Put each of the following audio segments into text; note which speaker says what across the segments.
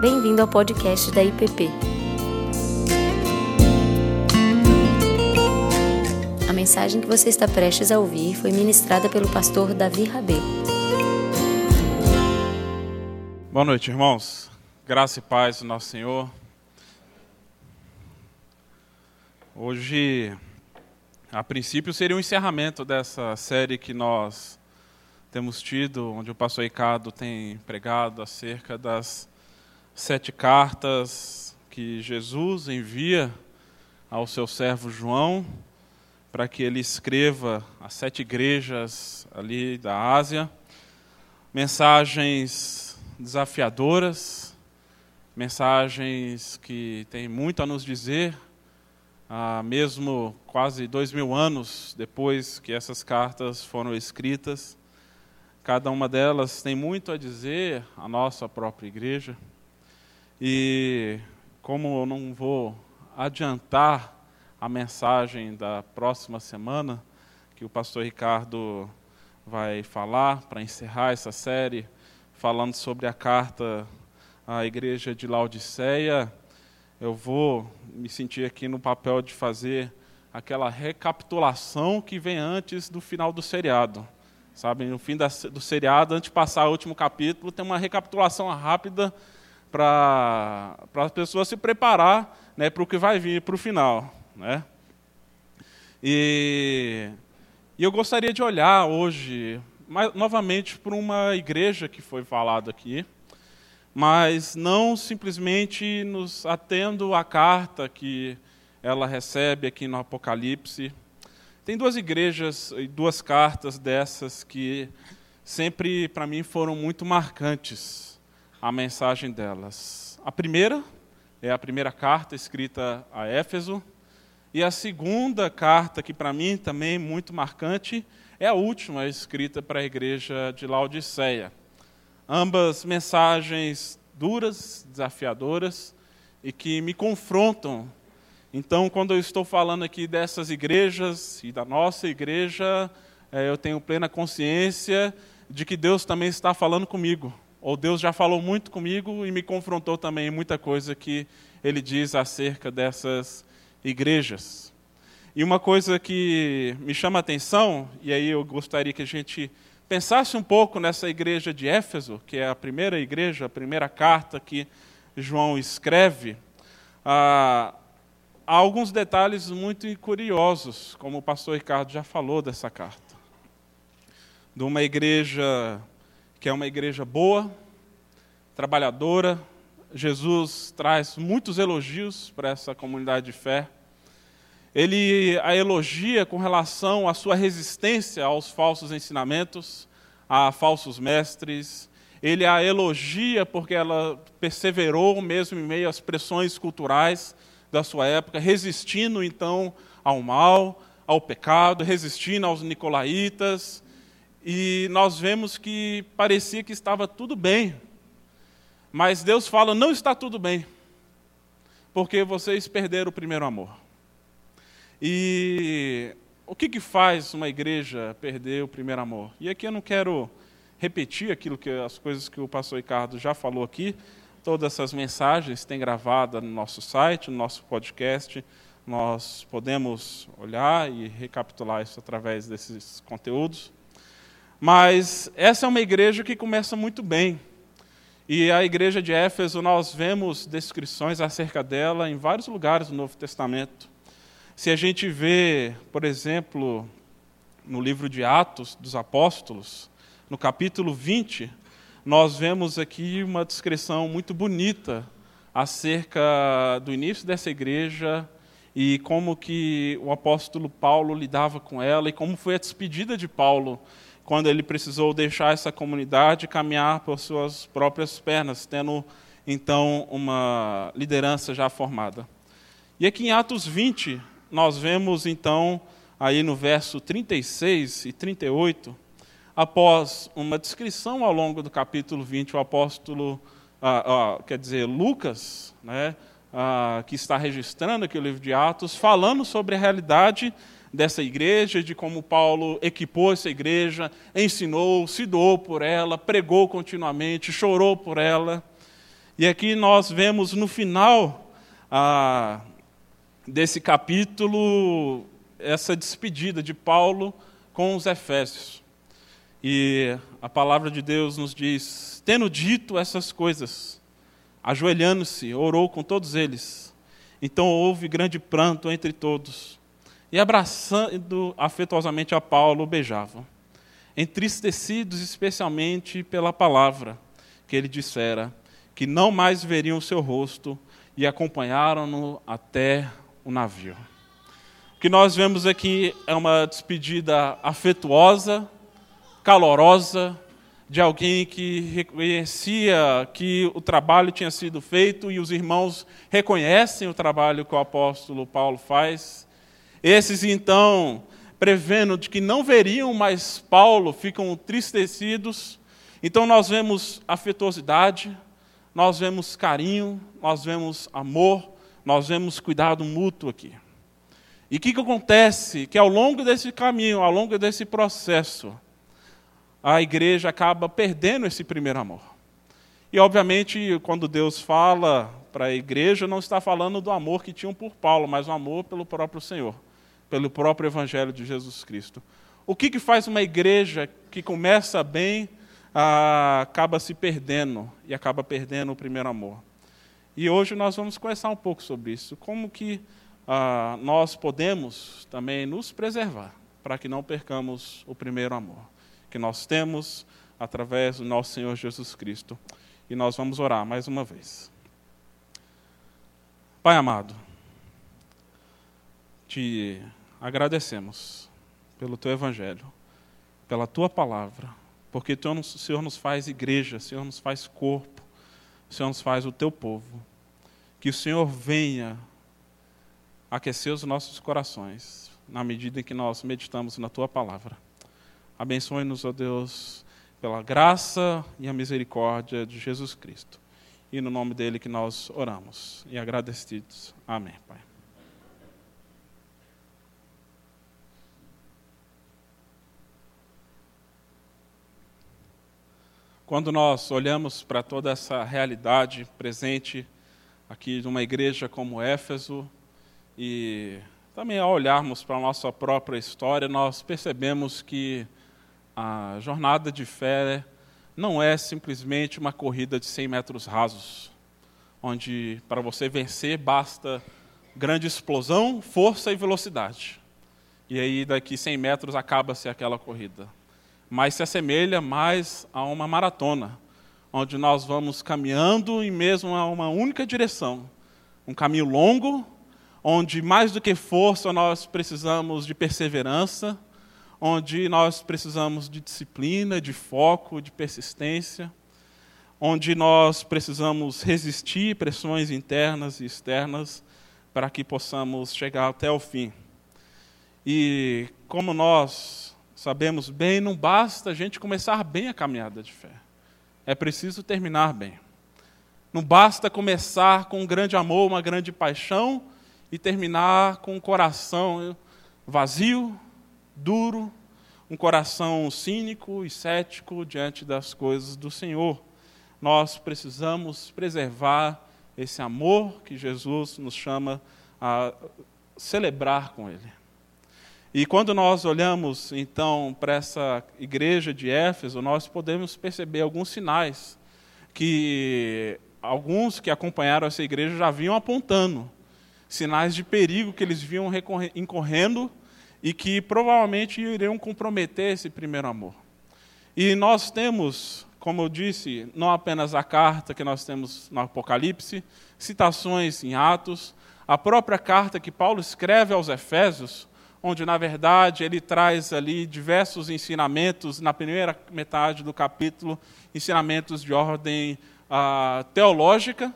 Speaker 1: Bem-vindo ao podcast da IPP. A mensagem que você está prestes a ouvir foi ministrada pelo pastor Davi Rabelo.
Speaker 2: Boa noite, irmãos. Graça e paz do nosso Senhor. Hoje, a princípio, seria o um encerramento dessa série que nós temos tido, onde o pastor Ricardo tem pregado acerca das sete cartas que Jesus envia ao seu servo João para que ele escreva as sete igrejas ali da Ásia. Mensagens desafiadoras, mensagens que têm muito a nos dizer, ah, mesmo quase dois mil anos depois que essas cartas foram escritas. Cada uma delas tem muito a dizer à nossa própria igreja. E como eu não vou adiantar a mensagem da próxima semana, que o pastor Ricardo vai falar para encerrar essa série, falando sobre a carta à igreja de Laodiceia, eu vou me sentir aqui no papel de fazer aquela recapitulação que vem antes do final do seriado. Sabe, no fim da, do seriado, antes de passar o último capítulo, tem uma recapitulação rápida para a pessoa se preparar né, para o que vai vir para o final. Né? E, e eu gostaria de olhar hoje, mais, novamente, para uma igreja que foi falada aqui, mas não simplesmente nos atendo à carta que ela recebe aqui no Apocalipse, tem duas igrejas e duas cartas dessas que sempre para mim foram muito marcantes a mensagem delas. A primeira é a primeira carta escrita a Éfeso, e a segunda carta que para mim também é muito marcante é a última escrita para a igreja de Laodiceia. Ambas mensagens duras, desafiadoras e que me confrontam então, quando eu estou falando aqui dessas igrejas e da nossa igreja, é, eu tenho plena consciência de que Deus também está falando comigo. Ou Deus já falou muito comigo e me confrontou também em muita coisa que Ele diz acerca dessas igrejas. E uma coisa que me chama a atenção, e aí eu gostaria que a gente pensasse um pouco nessa igreja de Éfeso, que é a primeira igreja, a primeira carta que João escreve. Ah, há alguns detalhes muito curiosos, como o pastor Ricardo já falou dessa carta. De uma igreja que é uma igreja boa, trabalhadora. Jesus traz muitos elogios para essa comunidade de fé. Ele a elogia com relação à sua resistência aos falsos ensinamentos, a falsos mestres. Ele a elogia porque ela perseverou mesmo em meio às pressões culturais da sua época, resistindo então ao mal, ao pecado, resistindo aos nicolaítas. E nós vemos que parecia que estava tudo bem. Mas Deus fala: não está tudo bem, porque vocês perderam o primeiro amor. E o que, que faz uma igreja perder o primeiro amor? E aqui eu não quero repetir aquilo que as coisas que o pastor Ricardo já falou aqui, Todas essas mensagens têm gravada no nosso site, no nosso podcast. Nós podemos olhar e recapitular isso através desses conteúdos. Mas essa é uma igreja que começa muito bem. E a igreja de Éfeso, nós vemos descrições acerca dela em vários lugares do Novo Testamento. Se a gente vê, por exemplo, no livro de Atos dos Apóstolos, no capítulo 20, nós vemos aqui uma descrição muito bonita acerca do início dessa igreja e como que o apóstolo Paulo lidava com ela e como foi a despedida de Paulo quando ele precisou deixar essa comunidade e caminhar por suas próprias pernas, tendo então uma liderança já formada. E aqui em Atos 20, nós vemos então aí no verso 36 e 38, após uma descrição ao longo do capítulo 20, o apóstolo, ah, ah, quer dizer, Lucas, né, ah, que está registrando aqui o livro de Atos, falando sobre a realidade dessa igreja, de como Paulo equipou essa igreja, ensinou, se doou por ela, pregou continuamente, chorou por ela. E aqui nós vemos no final ah, desse capítulo essa despedida de Paulo com os Efésios. E a palavra de Deus nos diz: tendo dito essas coisas, ajoelhando-se, orou com todos eles. Então houve grande pranto entre todos. E abraçando afetuosamente a Paulo, o beijavam, entristecidos especialmente pela palavra que ele dissera, que não mais veriam o seu rosto, e acompanharam-no até o navio. O que nós vemos aqui é uma despedida afetuosa, calorosa, de alguém que reconhecia que o trabalho tinha sido feito e os irmãos reconhecem o trabalho que o apóstolo Paulo faz. Esses, então, prevendo de que não veriam mais Paulo, ficam tristecidos. Então, nós vemos afetuosidade, nós vemos carinho, nós vemos amor, nós vemos cuidado mútuo aqui. E o que, que acontece? Que ao longo desse caminho, ao longo desse processo, a igreja acaba perdendo esse primeiro amor. E, obviamente, quando Deus fala para a igreja, não está falando do amor que tinham por Paulo, mas o amor pelo próprio Senhor, pelo próprio Evangelho de Jesus Cristo. O que, que faz uma igreja que começa bem, ah, acaba se perdendo e acaba perdendo o primeiro amor? E hoje nós vamos conversar um pouco sobre isso. Como que ah, nós podemos também nos preservar para que não percamos o primeiro amor que nós temos através do nosso Senhor Jesus Cristo. E nós vamos orar mais uma vez. Pai amado, te agradecemos pelo teu evangelho, pela tua palavra, porque o Senhor nos faz igreja, o Senhor nos faz corpo, o Senhor nos faz o teu povo. Que o Senhor venha aquecer os nossos corações na medida em que nós meditamos na tua palavra. Abençoe-nos, ó Deus, pela graça e a misericórdia de Jesus Cristo. E no nome dele que nós oramos e agradecidos. Amém, Pai. Quando nós olhamos para toda essa realidade presente aqui de uma igreja como Éfeso e também ao olharmos para a nossa própria história, nós percebemos que a jornada de fé não é simplesmente uma corrida de 100 metros rasos, onde para você vencer basta grande explosão, força e velocidade. E aí daqui 100 metros acaba-se aquela corrida. Mas se assemelha mais a uma maratona, onde nós vamos caminhando em mesmo a uma única direção. Um caminho longo, onde mais do que força nós precisamos de perseverança, onde nós precisamos de disciplina, de foco, de persistência, onde nós precisamos resistir pressões internas e externas para que possamos chegar até o fim. E como nós sabemos bem, não basta a gente começar bem a caminhada de fé. É preciso terminar bem. Não basta começar com um grande amor, uma grande paixão e terminar com um coração vazio, duro, um coração cínico e cético diante das coisas do Senhor. Nós precisamos preservar esse amor que Jesus nos chama a celebrar com Ele. E quando nós olhamos então para essa igreja de Éfeso, nós podemos perceber alguns sinais que alguns que acompanharam essa igreja já vinham apontando sinais de perigo que eles vinham incorrendo e que provavelmente iriam comprometer esse primeiro amor. E nós temos, como eu disse, não apenas a carta que nós temos no Apocalipse, citações em Atos, a própria carta que Paulo escreve aos Efésios, onde na verdade ele traz ali diversos ensinamentos na primeira metade do capítulo, ensinamentos de ordem uh, teológica,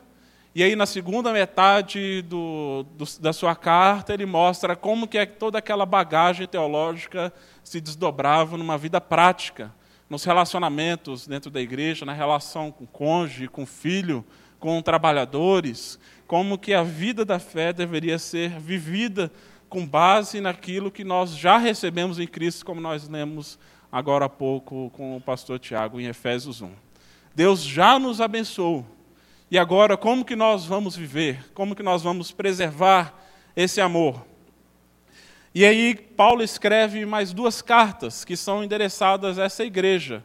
Speaker 2: e aí, na segunda metade do, do, da sua carta, ele mostra como que é toda aquela bagagem teológica se desdobrava numa vida prática, nos relacionamentos dentro da igreja, na relação com o cônjuge, com o filho, com trabalhadores, como que a vida da fé deveria ser vivida com base naquilo que nós já recebemos em Cristo, como nós lemos agora há pouco com o pastor Tiago em Efésios 1. Deus já nos abençoou E agora, como que nós vamos viver? Como que nós vamos preservar esse amor? E aí, Paulo escreve mais duas cartas que são endereçadas a essa igreja.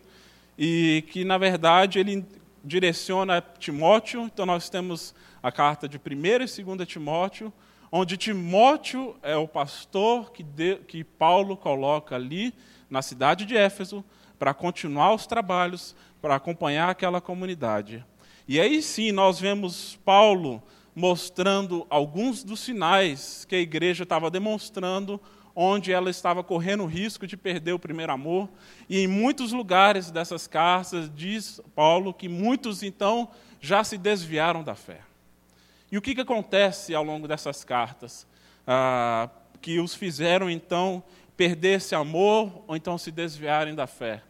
Speaker 2: E que, na verdade, ele direciona a Timóteo. Então, nós temos a carta de 1 e 2 Timóteo, onde Timóteo é o pastor que, de, que Paulo coloca ali na cidade de Éfeso para continuar os trabalhos, para acompanhar aquela comunidade. E aí sim nós vemos Paulo mostrando alguns dos sinais que a igreja estava demonstrando, onde ela estava correndo o risco de perder o primeiro amor. E em muitos lugares dessas cartas, diz Paulo que muitos então já se desviaram da fé. E o que, que acontece ao longo dessas cartas? Ah, que os fizeram então perder esse amor ou então se desviarem da fé.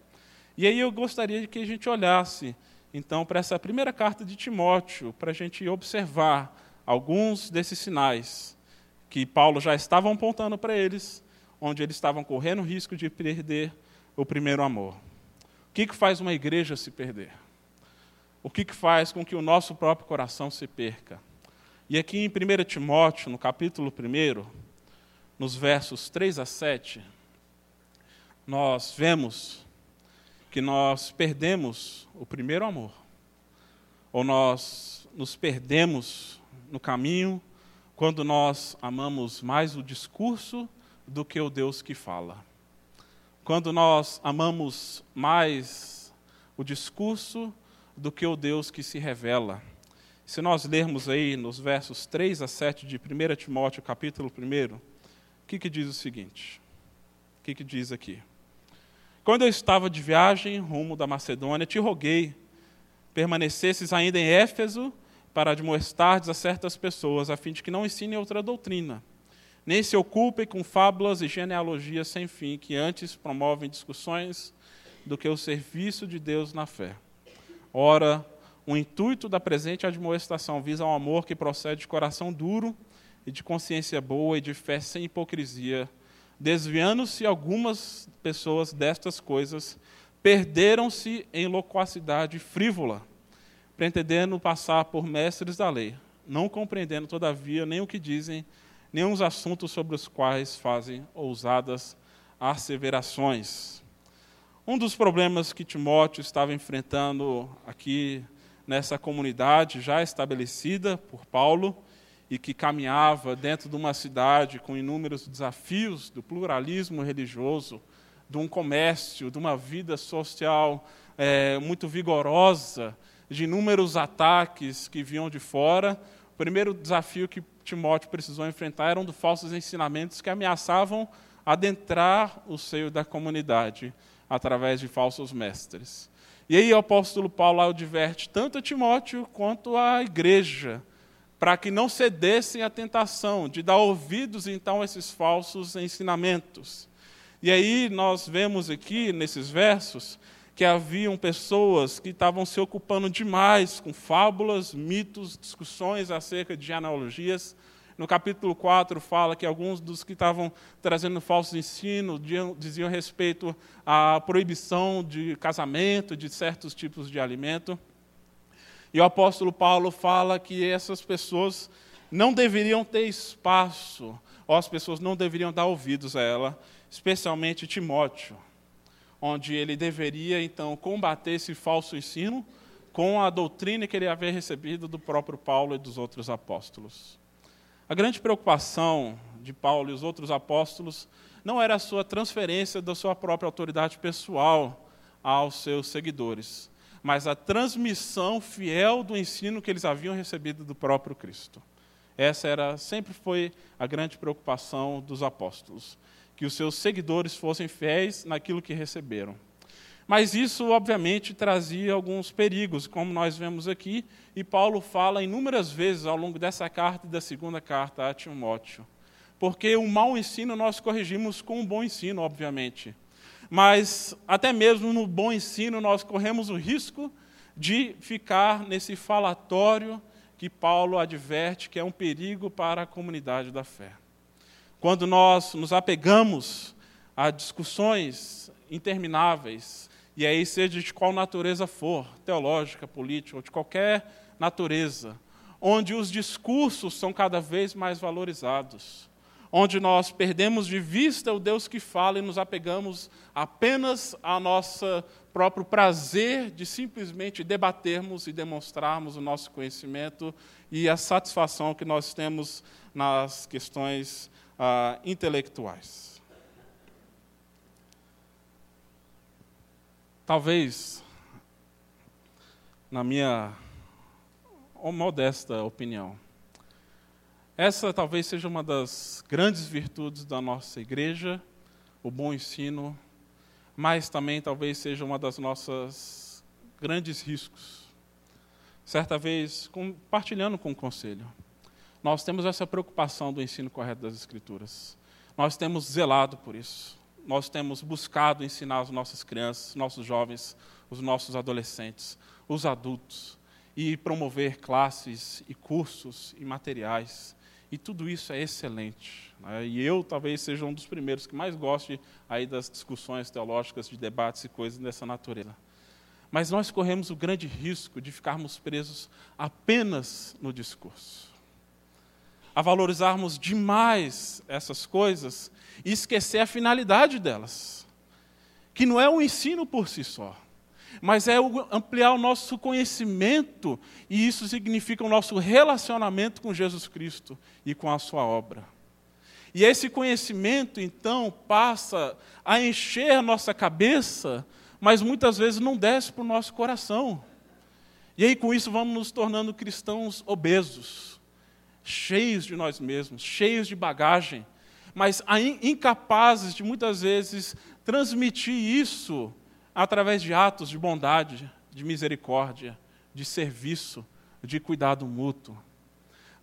Speaker 2: E aí eu gostaria de que a gente olhasse então, para essa primeira carta de Timóteo, para a gente observar alguns desses sinais que Paulo já estava apontando para eles, onde eles estavam correndo o risco de perder o primeiro amor. O que, que faz uma igreja se perder? O que, que faz com que o nosso próprio coração se perca? E aqui em 1 Timóteo, no capítulo 1, nos versos 3 a 7, nós vemos que nós perdemos o primeiro amor, ou nós nos perdemos no caminho quando nós amamos mais o discurso do que o Deus que fala. Quando nós amamos mais o discurso do que o Deus que se revela. Se nós lermos aí nos versos 3 a 7 de 1 Timóteo, capítulo 1, o que, que diz o seguinte? O que, que diz aqui? Quando eu estava de viagem rumo da Macedônia, te roguei, permanecesses ainda em Éfeso para admoestardes a certas pessoas, a fim de que não ensinem outra doutrina, nem se ocupem com fábulas e genealogias sem fim, que antes promovem discussões do que o serviço de Deus na fé. Ora, o intuito da presente admoestação visa um amor que procede de coração duro e de consciência boa e de fé sem hipocrisia, desviando-se algumas pessoas destas coisas, perderam-se em loquacidade frívola, pretendendo passar por mestres da lei, não compreendendo, todavia, nem o que dizem, nem os assuntos sobre os quais fazem ousadas asseverações. Um dos problemas que Timóteo estava enfrentando aqui nessa comunidade já estabelecida por Paulo e que caminhava dentro de uma cidade com inúmeros desafios do pluralismo religioso, de um comércio, de uma vida social é, muito vigorosa, de inúmeros ataques que vinham de fora. O primeiro desafio que Timóteo precisou enfrentar eram dos falsos ensinamentos que ameaçavam adentrar o seio da comunidade através de falsos mestres. E aí o apóstolo Paulo adverte tanto a Timóteo quanto à igreja para que não cedessem à tentação de dar ouvidos então a esses falsos ensinamentos. E aí nós vemos aqui nesses versos que haviam pessoas que estavam se ocupando demais com fábulas, mitos, discussões acerca de genealogias. No capítulo 4 fala que alguns dos que estavam trazendo falsos ensinos diziam respeito à proibição de casamento, de certos tipos de alimento. E o apóstolo Paulo fala que essas pessoas não deveriam ter espaço, ou as pessoas não deveriam dar ouvidos a ela, especialmente Timóteo, onde ele deveria então combater esse falso ensino com a doutrina que ele havia recebido do próprio Paulo e dos outros apóstolos. A grande preocupação de Paulo e os outros apóstolos não era a sua transferência da sua própria autoridade pessoal aos seus seguidores, mas a transmissão fiel do ensino que eles haviam recebido do próprio Cristo. Essa era sempre foi a grande preocupação dos apóstolos, que os seus seguidores fossem fiéis naquilo que receberam. Mas isso, obviamente, trazia alguns perigos, como nós vemos aqui, e Paulo fala inúmeras vezes ao longo dessa carta e da segunda carta a Timóteo. Porque o mau ensino nós corrigimos com um bom ensino, obviamente mas até mesmo no bom ensino nós corremos o risco de ficar nesse falatório que Paulo adverte que é um perigo para a comunidade da fé. Quando nós nos apegamos a discussões intermináveis, e aí seja de qual natureza for, teológica, política ou de qualquer natureza, onde os discursos são cada vez mais valorizados, onde nós perdemos de vista o Deus que fala e nos apegamos apenas ao nosso próprio prazer de simplesmente debatermos e demonstrarmos o nosso conhecimento e a satisfação que nós temos nas questões ah, intelectuais. Talvez, na minha modesta opinião, essa talvez seja uma das grandes virtudes da nossa igreja, o bom ensino, mas também talvez seja uma das nossas grandes riscos. Certa vez, compartilhando com o conselho, nós temos essa preocupação do ensino correto das Escrituras. Nós temos zelado por isso. Nós temos buscado ensinar as nossas crianças, nossos jovens, os nossos adolescentes, os adultos, e promover classes e cursos e materiais e tudo isso é excelente. Né? E eu talvez seja um dos primeiros que mais goste aí das discussões teológicas, de debates e coisas dessa natureza. Mas nós corremos o grande risco de ficarmos presos apenas no discurso. A valorizarmos demais essas coisas e esquecer a finalidade delas, que não é o ensino por si só mas é ampliar o nosso conhecimento, e isso significa o nosso relacionamento com Jesus Cristo e com a sua obra. E esse conhecimento, então, passa a encher a nossa cabeça, mas muitas vezes não desce para o nosso coração. E aí, com isso, vamos nos tornando cristãos obesos, cheios de nós mesmos, cheios de bagagem, mas incapazes de muitas vezes transmitir isso através de atos de bondade, de misericórdia, de serviço, de cuidado mútuo.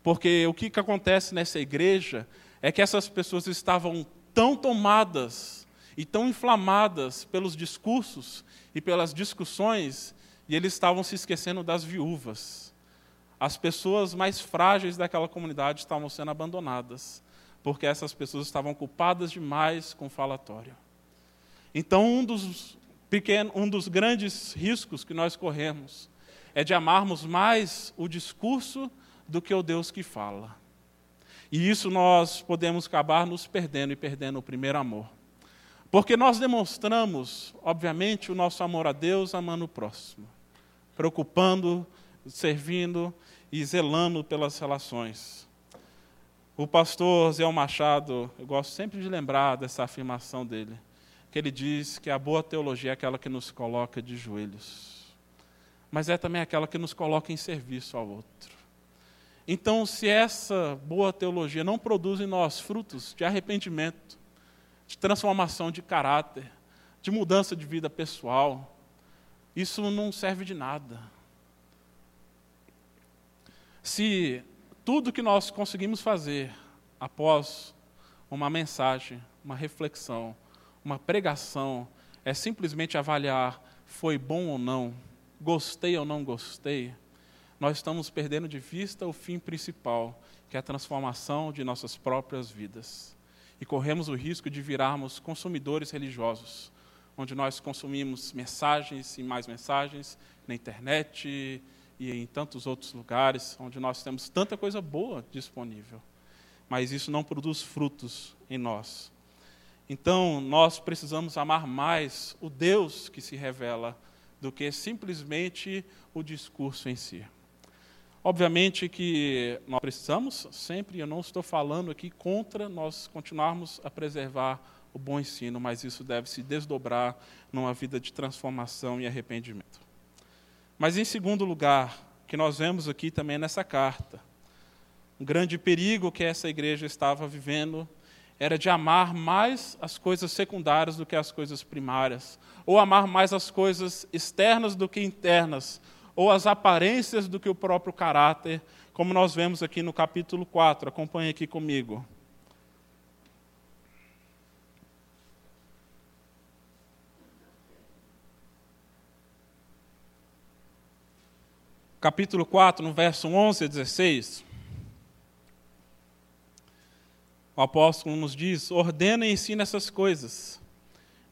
Speaker 2: Porque o que, que acontece nessa igreja é que essas pessoas estavam tão tomadas e tão inflamadas pelos discursos e pelas discussões, e eles estavam se esquecendo das viúvas. As pessoas mais frágeis daquela comunidade estavam sendo abandonadas, porque essas pessoas estavam culpadas demais com falatório. Então, um dos pequeno, um dos grandes riscos que nós corremos é de amarmos mais o discurso do que o Deus que fala. E isso nós podemos acabar nos perdendo e perdendo o primeiro amor. Porque nós demonstramos, obviamente, o nosso amor a Deus amando o próximo, preocupando, servindo e zelando pelas relações. O pastor Zé Machado, eu gosto sempre de lembrar dessa afirmação dele que ele diz que a boa teologia é aquela que nos coloca de joelhos, mas é também aquela que nos coloca em serviço ao outro. Então, se essa boa teologia não produz em nós frutos de arrependimento, de transformação de caráter, de mudança de vida pessoal, isso não serve de nada. Se tudo que nós conseguimos fazer após uma mensagem, uma reflexão, uma pregação é simplesmente avaliar foi bom ou não, gostei ou não gostei, nós estamos perdendo de vista o fim principal, que é a transformação de nossas próprias vidas. E corremos o risco de virarmos consumidores religiosos, onde nós consumimos mensagens e mais mensagens na internet e em tantos outros lugares, onde nós temos tanta coisa boa disponível. Mas isso não produz frutos em nós. Então, nós precisamos amar mais o Deus que se revela do que simplesmente o discurso em si. Obviamente que nós precisamos sempre, eu não estou falando aqui contra nós continuarmos a preservar o bom ensino, mas isso deve se desdobrar numa vida de transformação e arrependimento. Mas em segundo lugar, que nós vemos aqui também nessa carta, um grande perigo que essa igreja estava vivendo era de amar mais as coisas secundárias do que as coisas primárias, ou amar mais as coisas externas do que internas, ou as aparências do que o próprio caráter, como nós vemos aqui no capítulo 4. Acompanhe aqui comigo. Capítulo 4, no verso 11 a 16. O apóstolo nos diz: ordena e ensina essas coisas.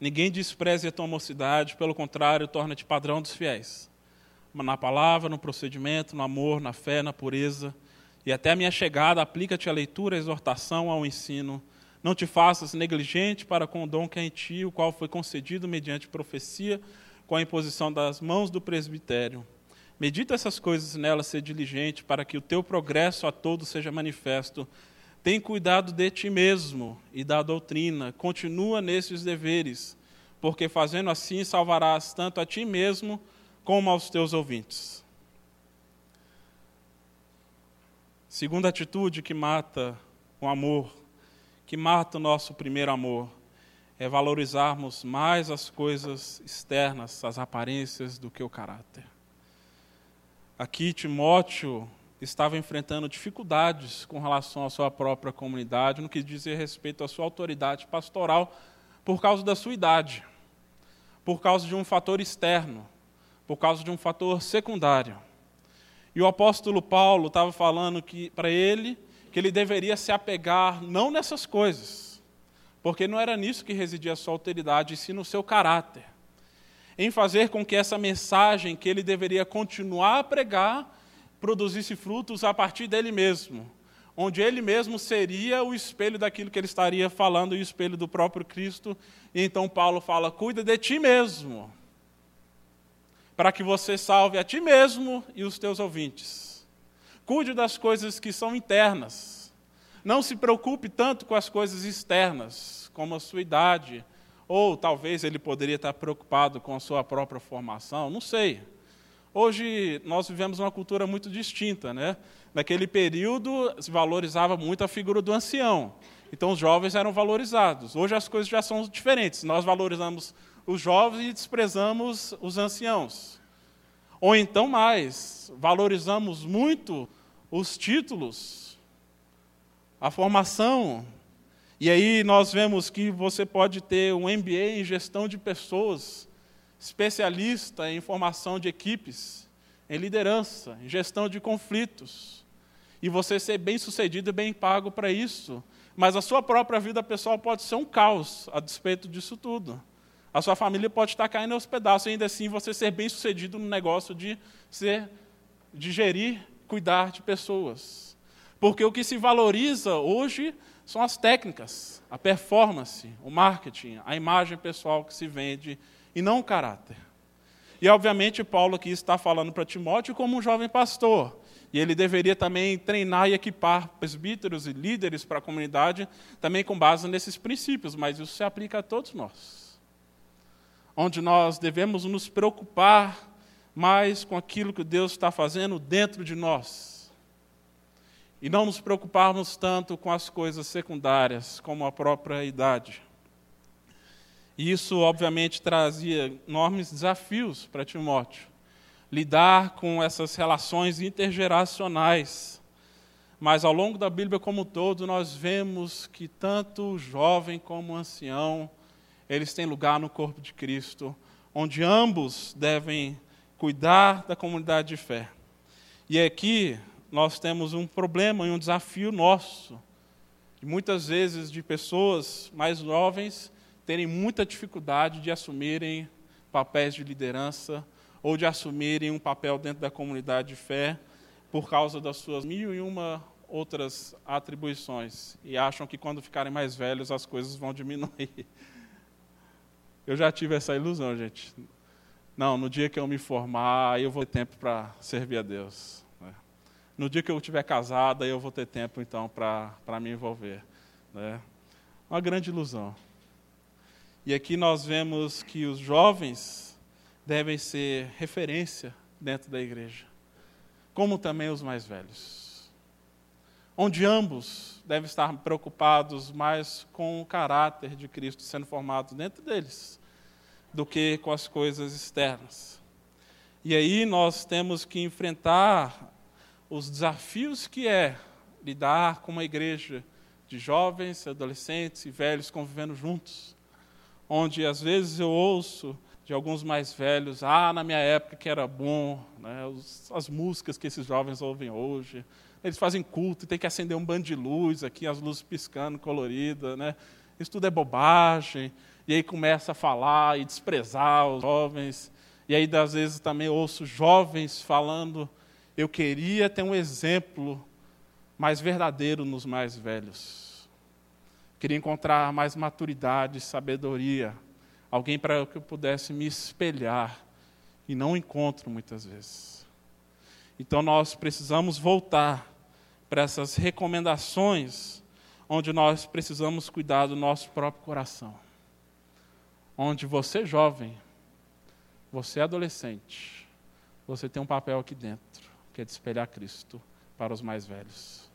Speaker 2: Ninguém despreze a tua mocidade, pelo contrário, torna-te padrão dos fiéis. na palavra, no procedimento, no amor, na fé, na pureza. E até a minha chegada, aplica-te à leitura, à exortação, ao ensino. Não te faças negligente para com o dom que é em ti, o qual foi concedido mediante profecia, com a imposição das mãos do presbitério. Medita essas coisas nela, ser diligente, para que o teu progresso a todos seja manifesto. Tem cuidado de ti mesmo e da doutrina, continua nesses deveres, porque fazendo assim salvarás tanto a ti mesmo como aos teus ouvintes. Segunda atitude que mata o amor, que mata o nosso primeiro amor, é valorizarmos mais as coisas externas, as aparências, do que o caráter. Aqui, Timóteo estava enfrentando dificuldades com relação à sua própria comunidade, no que diz respeito à sua autoridade pastoral, por causa da sua idade, por causa de um fator externo, por causa de um fator secundário. E o apóstolo Paulo estava falando que para ele que ele deveria se apegar não nessas coisas, porque não era nisso que residia a sua autoridade, e sim no seu caráter. Em fazer com que essa mensagem que ele deveria continuar a pregar produzisse frutos a partir dele mesmo, onde ele mesmo seria o espelho daquilo que ele estaria falando e o espelho do próprio Cristo. E então Paulo fala: cuida de ti mesmo para que você salve a ti mesmo e os teus ouvintes. Cuide das coisas que são internas. Não se preocupe tanto com as coisas externas, como a sua idade, ou talvez ele poderia estar preocupado com a sua própria formação, não sei. Hoje nós vivemos uma cultura muito distinta, né? Naquele período se valorizava muito a figura do ancião. Então os jovens eram valorizados. Hoje as coisas já são diferentes. Nós valorizamos os jovens e desprezamos os anciãos. Ou então mais, valorizamos muito os títulos, a formação. E aí nós vemos que você pode ter um MBA em gestão de pessoas, especialista em formação de equipes, em liderança, em gestão de conflitos. E você ser bem sucedido e bem pago para isso. Mas a sua própria vida pessoal pode ser um caos a despeito disso tudo. A sua família pode estar caindo aos pedaços e ainda assim você ser bem sucedido no negócio de ser, de gerir, cuidar de pessoas. Porque o que se valoriza hoje são as técnicas, a performance, o marketing, a imagem pessoal que se vende e não o caráter. E obviamente Paulo aqui está falando para Timóteo como um jovem pastor. E ele deveria também treinar e equipar presbíteros e líderes para a comunidade, também com base nesses princípios, mas isso se aplica a todos nós onde nós devemos nos preocupar mais com aquilo que Deus está fazendo dentro de nós. E não nos preocuparmos tanto com as coisas secundárias, como a própria idade. E isso, obviamente, trazia enormes desafios para Timóteo. Lidar com essas relações intergeracionais. Mas ao longo da Bíblia como um todo, nós vemos que tanto o jovem como o ancião, eles têm lugar no corpo de Cristo, onde ambos devem cuidar da comunidade de fé. E aqui nós temos um problema e um desafio nosso, de muitas vezes de pessoas mais jovens terem muita dificuldade de assumirem papéis de liderança ou de assumirem um papel dentro da comunidade de fé por causa das suas mil e uma outras atribuições e acham que quando ficarem mais velhos as coisas vão diminuir. Eu já tive essa ilusão, gente. Não, no dia que eu me formar, eu vou ter tempo para servir a Deus. No dia que eu estiver casada, eu vou ter tempo, então, para me envolver. Né? Uma grande ilusão. E aqui nós vemos que os jovens devem ser referência dentro da igreja, como também os mais velhos. Onde ambos devem estar preocupados mais com o caráter de Cristo sendo formado dentro deles, do que com as coisas externas. E aí nós temos que enfrentar os desafios que é lidar com uma igreja de jovens, adolescentes e velhos convivendo juntos, onde às vezes eu ouço de alguns mais velhos, ah, na minha época que era bom, né, as músicas que esses jovens ouvem hoje, eles fazem culto e tem que acender um bando de luz aqui, as luzes piscando, colorida, né? Isso tudo é bobagem. E aí começa a falar e desprezar os jovens. E aí, às vezes, também ouço jovens falando: eu queria ter um exemplo mais verdadeiro nos mais velhos. Queria encontrar mais maturidade, sabedoria, alguém para que eu pudesse me espelhar, e não encontro muitas vezes. Então, nós precisamos voltar para essas recomendações, onde nós precisamos cuidar do nosso próprio coração. Onde você, jovem, você, adolescente, você tem um papel aqui dentro, que é de espelhar Cristo para os mais velhos.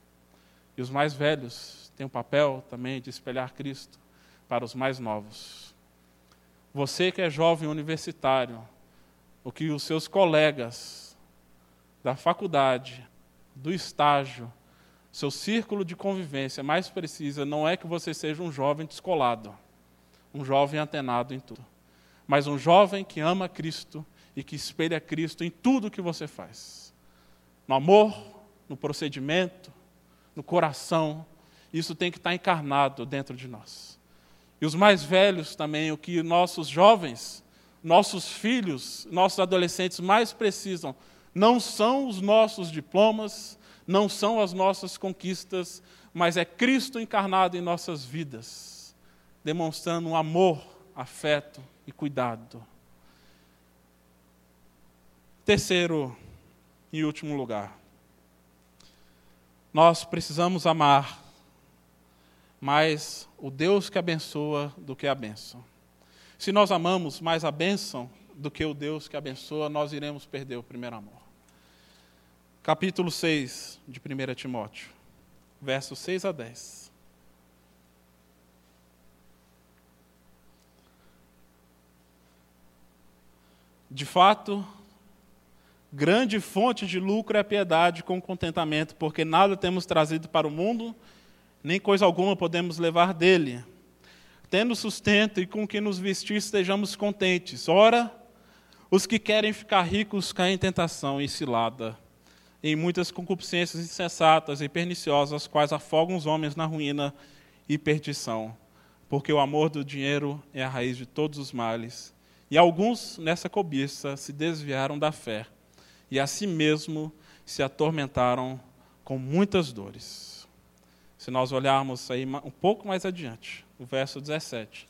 Speaker 2: E os mais velhos têm um papel também de espelhar Cristo para os mais novos. Você que é jovem universitário, o que os seus colegas da faculdade, do estágio, seu círculo de convivência mais precisa não é que você seja um jovem descolado, um jovem antenado em tudo mas um jovem que ama Cristo e que espelha Cristo em tudo que você faz. No amor, no procedimento, no coração, isso tem que estar encarnado dentro de nós. E os mais velhos também, o que nossos jovens, nossos filhos, nossos adolescentes mais precisam, não são os nossos diplomas, não são as nossas conquistas, mas é Cristo encarnado em nossas vidas, demonstrando um amor, afeto, e cuidado. Terceiro e último lugar, nós precisamos amar mais o Deus que abençoa do que a bênção. Se nós amamos mais a bênção do que o Deus que abençoa, nós iremos perder o primeiro amor. Capítulo 6 de 1 Timóteo, versos 6 a 10. De fato, grande fonte de lucro é a piedade com contentamento, porque nada temos trazido para o mundo, nem coisa alguma podemos levar dele. Tendo sustento e com que nos vestir estejamos contentes. Ora, os que querem ficar ricos caem em tentação e cilada, em muitas concupiscências insensatas e perniciosas, as quais afogam os homens na ruína e perdição. Porque o amor do dinheiro é a raiz de todos os males e alguns nessa cobiça se desviaram da fé e a si mesmo se atormentaram com muitas dores. Se nós olharmos aí um pouco mais adiante, o verso 17,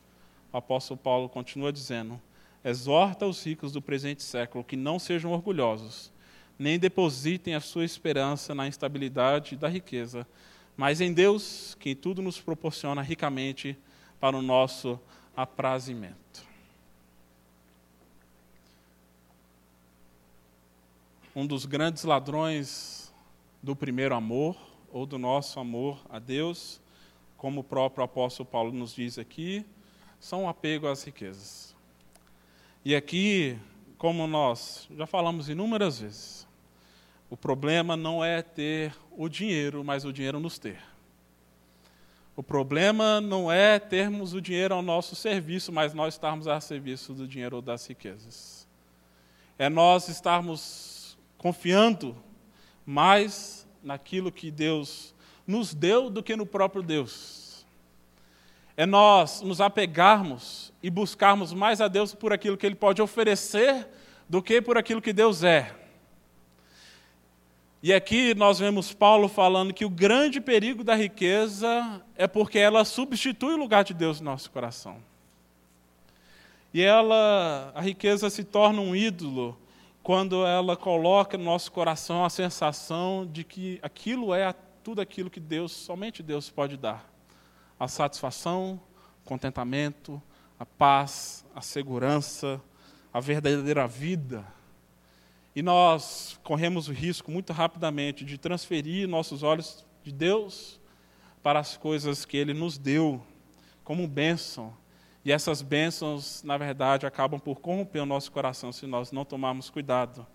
Speaker 2: o apóstolo Paulo continua dizendo: Exorta os ricos do presente século que não sejam orgulhosos, nem depositem a sua esperança na instabilidade da riqueza, mas em Deus, que tudo nos proporciona ricamente para o nosso aprazimento. Um dos grandes ladrões do primeiro amor, ou do nosso amor a Deus, como o próprio apóstolo Paulo nos diz aqui, são o apego às riquezas. E aqui, como nós já falamos inúmeras vezes, o problema não é ter o dinheiro, mas o dinheiro nos ter. O problema não é termos o dinheiro ao nosso serviço, mas nós estarmos a serviço do dinheiro ou das riquezas. É nós estarmos confiando mais naquilo que Deus nos deu do que no próprio Deus. É nós nos apegarmos e buscarmos mais a Deus por aquilo que Ele pode oferecer do que por aquilo que Deus é. E aqui nós vemos Paulo falando que o grande perigo da riqueza é porque ela substitui o lugar de Deus no nosso coração. E ela, a riqueza se torna um ídolo quando ela coloca no nosso coração a sensação de que aquilo é tudo aquilo que Deus, somente Deus pode dar. A satisfação, o contentamento, a paz, a segurança, a verdadeira vida. E nós corremos o risco muito rapidamente de transferir nossos olhos de Deus para as coisas que Ele nos deu como bênção, e essas bênçãos, na verdade, acabam por corromper o nosso coração se nós não tomarmos cuidado.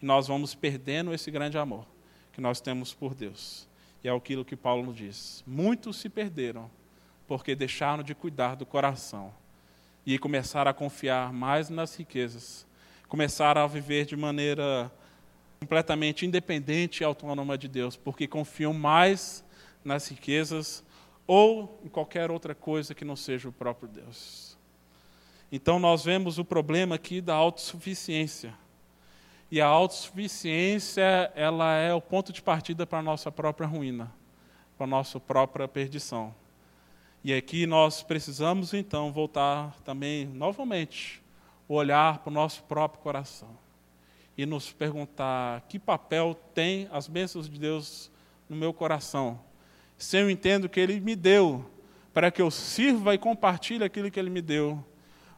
Speaker 2: E nós vamos perdendo esse grande amor que nós temos por Deus. E é aquilo que Paulo diz. Muitos se perderam porque deixaram de cuidar do coração e começaram a confiar mais nas riquezas, começaram a viver de maneira completamente independente e autônoma de Deus, porque confiam mais nas riquezas ou em qualquer outra coisa que não seja o próprio Deus. Então nós vemos o problema aqui da autossuficiência. E a autossuficiência, ela é o ponto de partida para a nossa própria ruína, para a nossa própria perdição. E aqui nós precisamos então voltar também novamente olhar para o nosso próprio coração e nos perguntar que papel tem as bênçãos de Deus no meu coração. Se eu entendo que Ele me deu para que eu sirva e compartilhe aquilo que Ele me deu,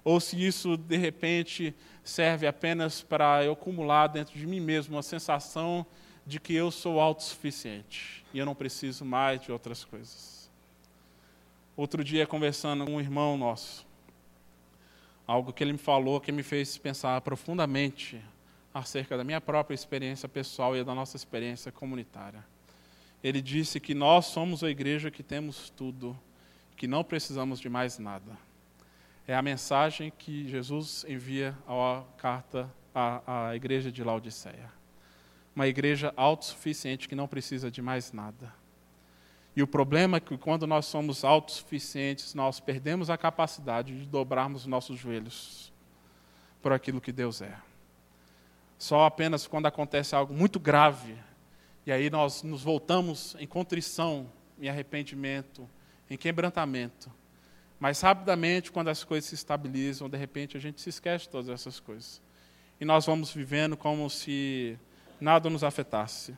Speaker 2: ou se isso de repente serve apenas para eu acumular dentro de mim mesmo uma sensação de que eu sou autossuficiente e eu não preciso mais de outras coisas. Outro dia, conversando com um irmão nosso, algo que ele me falou que me fez pensar profundamente acerca da minha própria experiência pessoal e da nossa experiência comunitária. Ele disse que nós somos a igreja que temos tudo, que não precisamos de mais nada. É a mensagem que Jesus envia à carta à, à igreja de Laodiceia. Uma igreja autossuficiente que não precisa de mais nada. E o problema é que quando nós somos autossuficientes, nós perdemos a capacidade de dobrarmos nossos joelhos por aquilo que Deus é. Só apenas quando acontece algo muito grave, e aí nós nos voltamos em contrição, em arrependimento, em quebrantamento. Mas rapidamente, quando as coisas se estabilizam, de repente a gente se esquece de todas essas coisas. E nós vamos vivendo como se nada nos afetasse,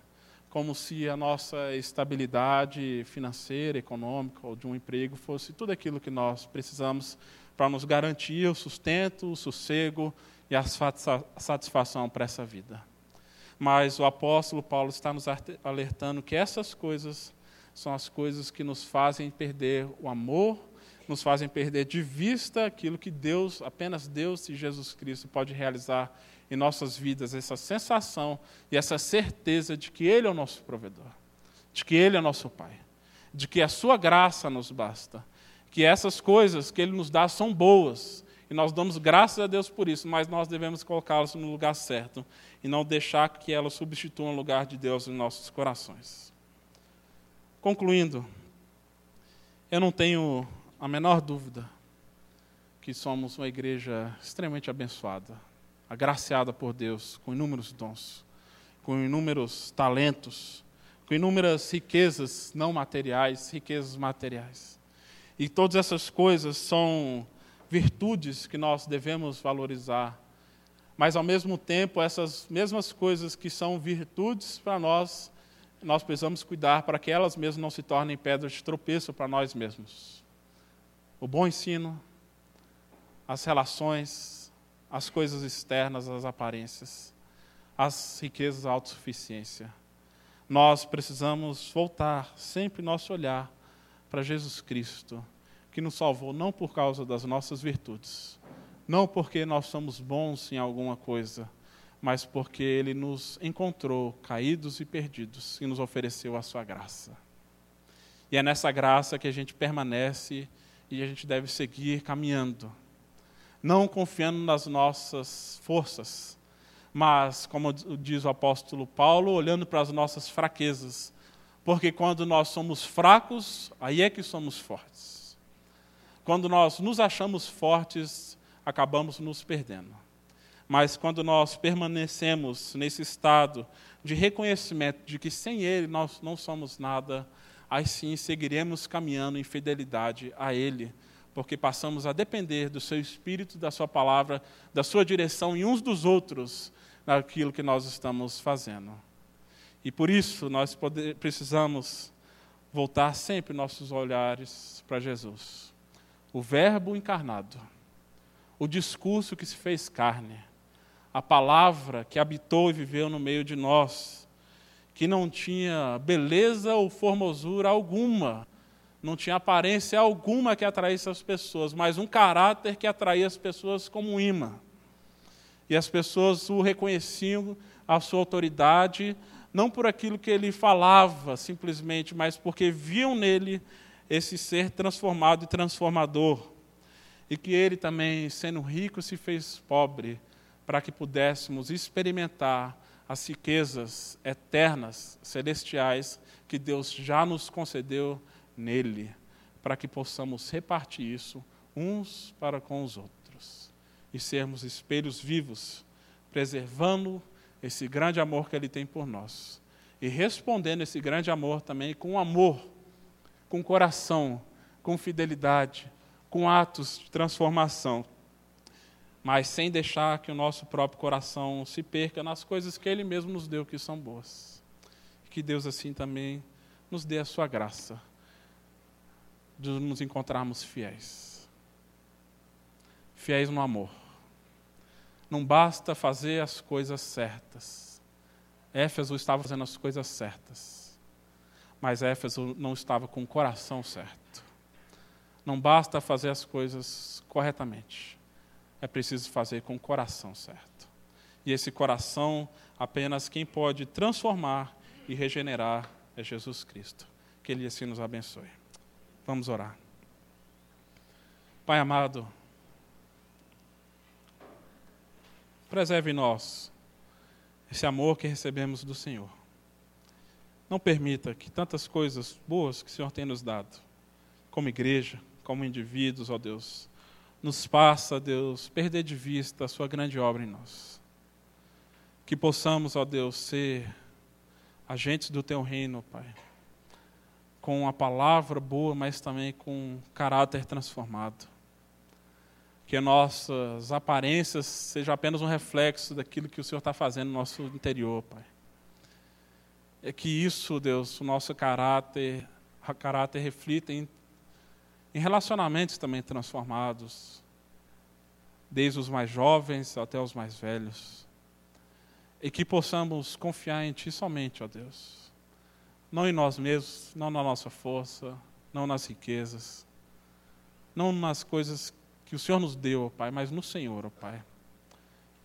Speaker 2: como se a nossa estabilidade financeira, econômica ou de um emprego fosse tudo aquilo que nós precisamos para nos garantir o sustento, o sossego e a satisfação para essa vida. Mas o apóstolo Paulo está nos alertando que essas coisas são as coisas que nos fazem perder o amor, nos fazem perder de vista aquilo que Deus, apenas Deus e Jesus Cristo pode realizar em nossas vidas, essa sensação e essa certeza de que Ele é o nosso provedor, de que Ele é o nosso Pai, de que a Sua graça nos basta, que essas coisas que Ele nos dá são boas, e nós damos graças a Deus por isso, mas nós devemos colocá-las no lugar certo e não deixar que elas substituam o lugar de Deus em nossos corações. Concluindo, eu não tenho a menor dúvida que somos uma igreja extremamente abençoada, agraciada por Deus com inúmeros dons, com inúmeros talentos, com inúmeras riquezas não materiais, riquezas materiais. E todas essas coisas são virtudes que nós devemos valorizar. Mas, ao mesmo tempo, essas mesmas coisas que são virtudes para nós, nós precisamos cuidar para que elas mesmas não se tornem pedras de tropeço para nós mesmos. O bom ensino, as relações, as coisas externas, as aparências, as riquezas, a autossuficiência. Nós precisamos voltar sempre nosso olhar para Jesus Cristo que nos salvou não por causa das nossas virtudes, não porque nós somos bons em alguma coisa, mas porque Ele nos encontrou caídos e perdidos e nos ofereceu a Sua graça. E é nessa graça que a gente permanece e a gente deve seguir caminhando, não confiando nas nossas forças, mas, como diz o apóstolo Paulo, olhando para as nossas fraquezas, porque quando nós somos fracos, aí é que somos fortes. Quando nós nos achamos fortes, acabamos nos perdendo. Mas quando nós permanecemos nesse estado de reconhecimento de que sem Ele nós não somos nada, aí sim seguiremos caminhando em fidelidade a Ele, porque passamos a depender do Seu Espírito, da Sua palavra, da Sua direção e uns dos outros naquilo que nós estamos fazendo. E por isso nós poder, precisamos voltar sempre nossos olhares para Jesus o Verbo encarnado, o discurso que se fez carne, a palavra que habitou e viveu no meio de nós, que não tinha beleza ou formosura alguma, não tinha aparência alguma que atraísse as pessoas, mas um caráter que atraía as pessoas como um imã. E as pessoas o reconheciam a sua autoridade, não por aquilo que ele falava simplesmente, mas porque viam nele esse ser transformado e transformador. E que ele também, sendo rico, se fez pobre, para que pudéssemos experimentar as riquezas eternas, celestiais, que Deus já nos concedeu nele, para que possamos repartir isso uns para com os outros. e sermos espelhos vivos, preservando esse grande amor que Ele tem por nós e respondendo esse grande amor também com amor, com coração, com fidelidade, com atos de transformação, mas sem deixar que o nosso próprio coração se perca nas coisas que Ele mesmo nos deu que são boas. Que Deus assim também nos dê a sua graça de nos encontrarmos fiéis. Fiéis no amor. Não basta fazer as coisas certas. Éfeso estava fazendo as coisas certas, mas Éfeso não estava com o coração certo. Não basta fazer as coisas corretamente, é preciso fazer com o coração certo. E esse coração, apenas quem pode transformar e regenerar é Jesus Cristo. Que Ele assim nos abençoe. Vamos orar. Pai amado, preserve em nós esse amor que recebemos do Senhor. Não permita que tantas coisas boas que o Senhor tem nos dado, como igreja, como indivíduos, ó Deus, nos faça, Deus, perder de vista a Sua grande obra em nós. Que possamos, ó Deus, ser agentes do Teu reino, Pai com a palavra boa, mas também com caráter transformado. Que nossas aparências sejam apenas um reflexo daquilo que o Senhor está fazendo no nosso interior, Pai. É que isso, Deus, o nosso caráter, o caráter reflita em, em relacionamentos também transformados, desde os mais jovens até os mais velhos. E que possamos confiar em Ti somente, ó Deus não em nós mesmos, não na nossa força, não nas riquezas, não nas coisas que o Senhor nos deu, ó Pai, mas no Senhor, ó Pai.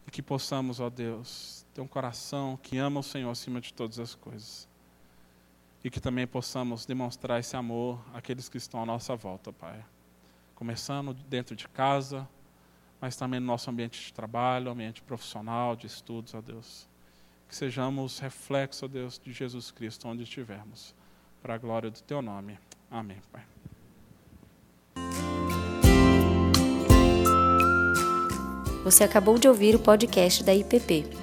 Speaker 2: E que possamos, ó Deus, ter um coração que ama o Senhor acima de todas as coisas. E que também possamos demonstrar esse amor àqueles que estão à nossa volta, Pai. Começando dentro de casa, mas também no nosso ambiente de trabalho, ambiente profissional, de estudos, ó Deus que sejamos reflexo, Deus, de Jesus Cristo onde estivermos. Para a glória do teu nome. Amém, Pai.
Speaker 1: Você acabou de ouvir o podcast da IPP.